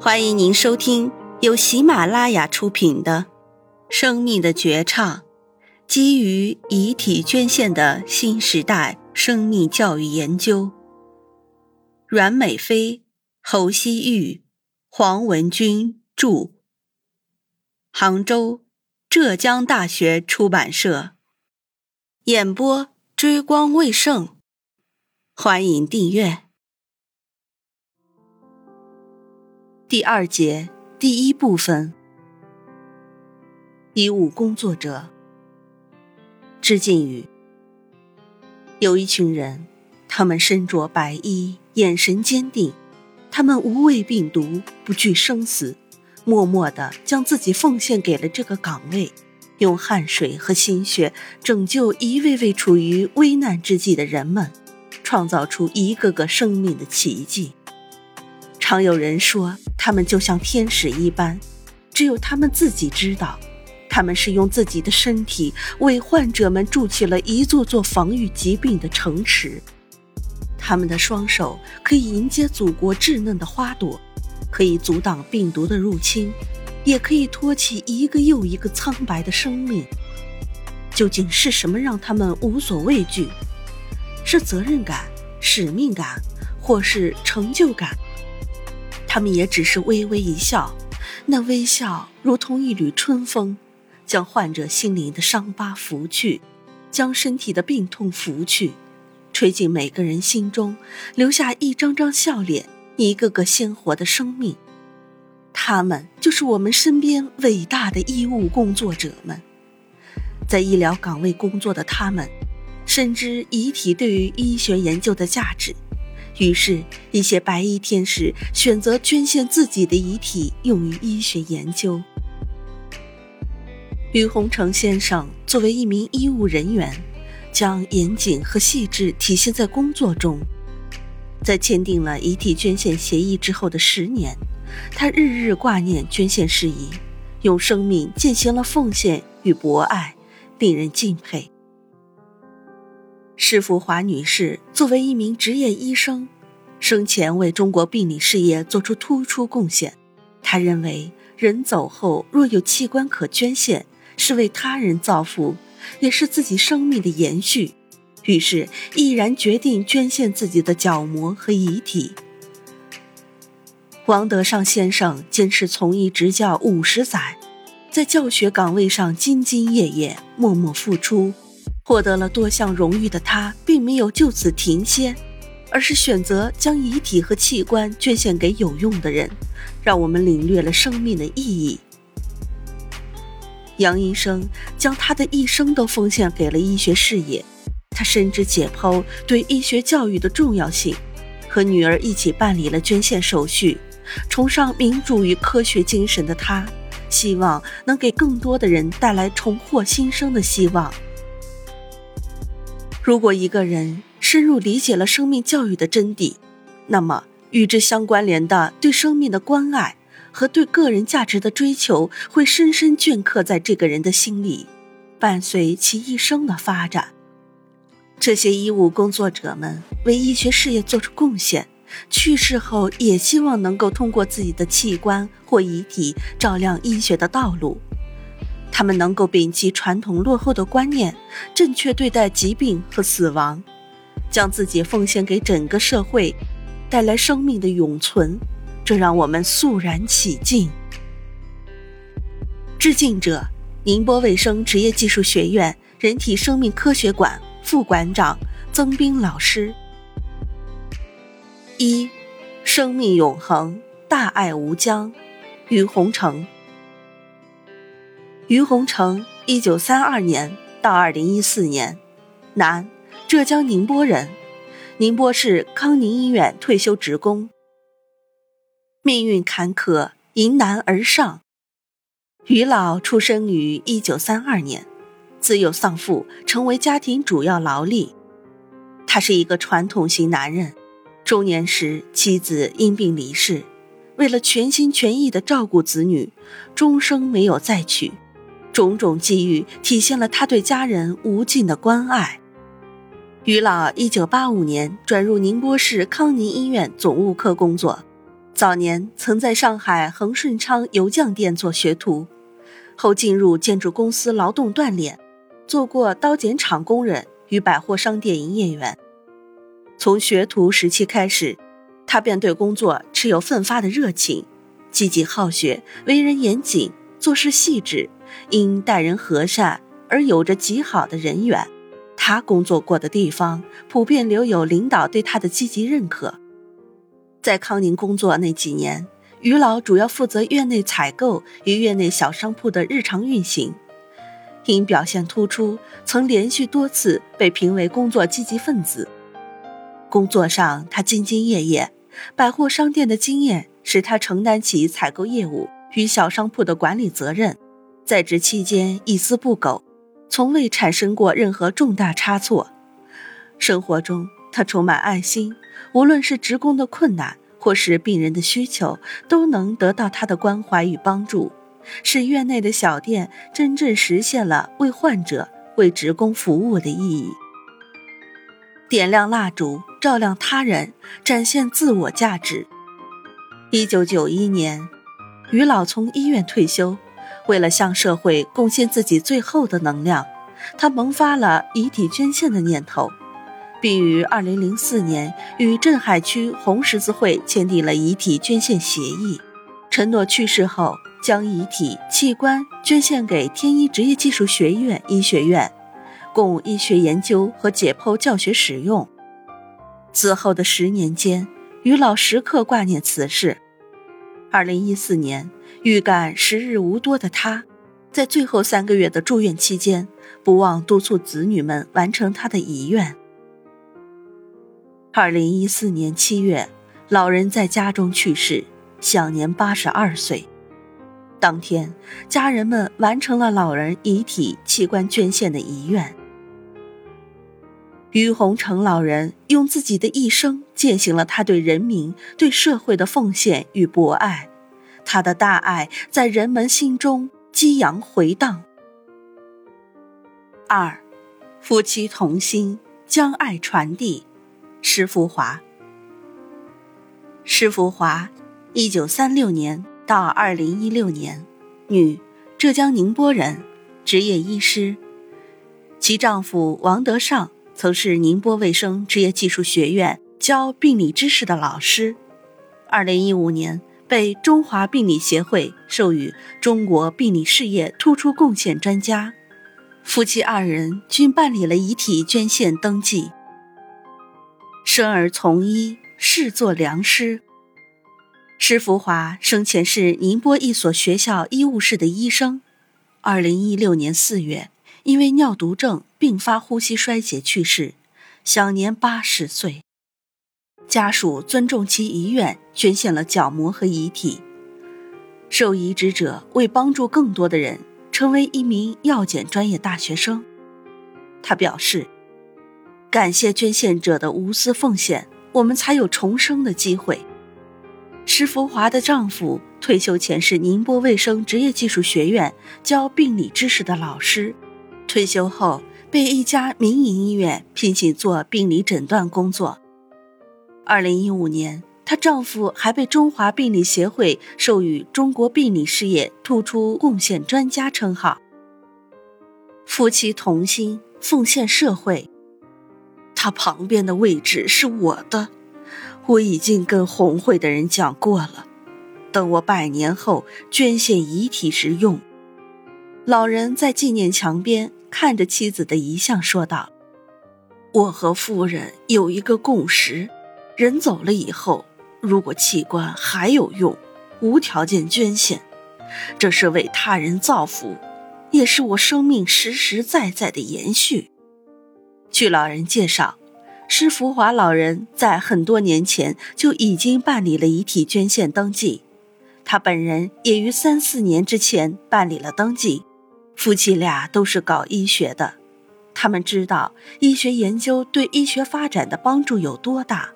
欢迎您收听由喜马拉雅出品的《生命的绝唱》，基于遗体捐献的新时代生命教育研究。阮美飞、侯希玉、黄文军著，杭州浙江大学出版社演播，追光未盛。欢迎订阅。第二节第一部分，医务工作者。致敬语：有一群人，他们身着白衣，眼神坚定，他们无畏病毒，不惧生死，默默的将自己奉献给了这个岗位，用汗水和心血拯救一位位处于危难之际的人们，创造出一个个生命的奇迹。常有人说，他们就像天使一般，只有他们自己知道，他们是用自己的身体为患者们筑起了一座座防御疾病的城池。他们的双手可以迎接祖国稚嫩的花朵，可以阻挡病毒的入侵，也可以托起一个又一个苍白的生命。究竟是什么让他们无所畏惧？是责任感、使命感，或是成就感？他们也只是微微一笑，那微笑如同一缕春风，将患者心灵的伤疤拂去，将身体的病痛拂去，吹进每个人心中，留下一张张笑脸，一个个鲜活的生命。他们就是我们身边伟大的医务工作者们，在医疗岗位工作的他们，深知遗体对于医学研究的价值。于是，一些白衣天使选择捐献自己的遗体用于医学研究。于洪成先生作为一名医务人员，将严谨和细致体现在工作中。在签订了遗体捐献协议之后的十年，他日日挂念捐献事宜，用生命践行了奉献与博爱，令人敬佩。施福华女士作为一名执业医生，生前为中国病理事业做出突出贡献。她认为，人走后若有器官可捐献，是为他人造福，也是自己生命的延续。于是，毅然决定捐献自己的角膜和遗体。王德尚先生坚持从医执教五十载，在教学岗位上兢兢业业，默默付出。获得了多项荣誉的他，并没有就此停歇，而是选择将遗体和器官捐献给有用的人，让我们领略了生命的意义。杨医生将他的一生都奉献给了医学事业，他深知解剖对医学教育的重要性，和女儿一起办理了捐献手续。崇尚民主与科学精神的他，希望能给更多的人带来重获新生的希望。如果一个人深入理解了生命教育的真谛，那么与之相关联的对生命的关爱和对个人价值的追求，会深深镌刻在这个人的心里，伴随其一生的发展。这些医务工作者们为医学事业做出贡献，去世后也希望能够通过自己的器官或遗体照亮医学的道路。他们能够摒弃传统落后的观念，正确对待疾病和死亡，将自己奉献给整个社会，带来生命的永存，这让我们肃然起敬。致敬者：宁波卫生职业技术学院人体生命科学馆副馆长曾斌老师。一，生命永恒，大爱无疆，于洪成。于洪成，一九三二年到二零一四年，男，浙江宁波人，宁波市康宁医院退休职工。命运坎坷，迎难而上。于老出生于一九三二年，自幼丧父，成为家庭主要劳力。他是一个传统型男人，中年时妻子因病离世，为了全心全意的照顾子女，终生没有再娶。种种机遇体现了他对家人无尽的关爱。于老一九八五年转入宁波市康宁医院总务科工作，早年曾在上海恒顺昌油匠店做学徒，后进入建筑公司劳动锻炼，做过刀剪厂工人与百货商店营业员。从学徒时期开始，他便对工作持有奋发的热情，积极好学，为人严谨，做事细致，因待人和善而有着极好的人缘。他工作过的地方普遍留有领导对他的积极认可。在康宁工作那几年，于老主要负责院内采购与院内小商铺的日常运行，因表现突出，曾连续多次被评为工作积极分子。工作上，他兢兢业业，百货商店的经验使他承担起采购业务与小商铺的管理责任，在职期间一丝不苟。从未产生过任何重大差错。生活中，他充满爱心，无论是职工的困难，或是病人的需求，都能得到他的关怀与帮助，使院内的小店真正实现了为患者、为职工服务的意义。点亮蜡烛，照亮他人，展现自我价值。一九九一年，于老从医院退休。为了向社会贡献自己最后的能量，他萌发了遗体捐献的念头，并于2004年与镇海区红十字会签订了遗体捐献协议，承诺去世后将遗体器官捐献给天一职业技术学院医学院，供医学研究和解剖教学使用。此后的十年间，于老时刻挂念此事。2014年。预感时日无多的他，在最后三个月的住院期间，不忘督促子女们完成他的遗愿。二零一四年七月，老人在家中去世，享年八十二岁。当天，家人们完成了老人遗体器官捐献的遗愿。于洪成老人用自己的一生践行了他对人民、对社会的奉献与博爱。他的大爱在人们心中激扬回荡。二，夫妻同心，将爱传递。施福华。施福华，一九三六年到二零一六年，女，浙江宁波人，职业医师。其丈夫王德尚曾是宁波卫生职业技术学院教病理知识的老师。二零一五年。被中华病理协会授予中国病理事业突出贡献专家，夫妻二人均办理了遗体捐献登记。生而从医，仕作良师。施福华生前是宁波一所学校医务室的医生，二零一六年四月因为尿毒症并发呼吸衰竭去世，享年八十岁。家属尊重其遗愿，捐献了角膜和遗体。受移植者为帮助更多的人，成为一名药检专业大学生。他表示：“感谢捐献者的无私奉献，我们才有重生的机会。”施福华的丈夫退休前是宁波卫生职业技术学院教病理知识的老师，退休后被一家民营医院聘请做病理诊断工作。二零一五年，她丈夫还被中华病理协会授予中国病理事业突出贡献专家称号。夫妻同心，奉献社会。他旁边的位置是我的，我已经跟红会的人讲过了，等我百年后捐献遗体时用。老人在纪念墙边看着妻子的遗像说道：“我和夫人有一个共识。”人走了以后，如果器官还有用，无条件捐献，这是为他人造福，也是我生命实实在在的延续。据老人介绍，施福华老人在很多年前就已经办理了遗体捐献登记，他本人也于三四年之前办理了登记。夫妻俩都是搞医学的，他们知道医学研究对医学发展的帮助有多大。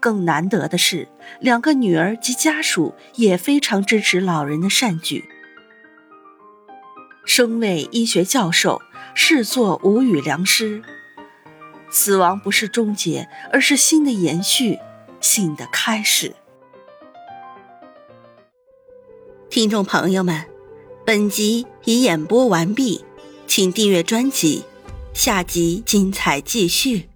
更难得的是，两个女儿及家属也非常支持老人的善举。生为医学教授，视作无语良师。死亡不是终结，而是新的延续，新的开始。听众朋友们，本集已演播完毕，请订阅专辑，下集精彩继续。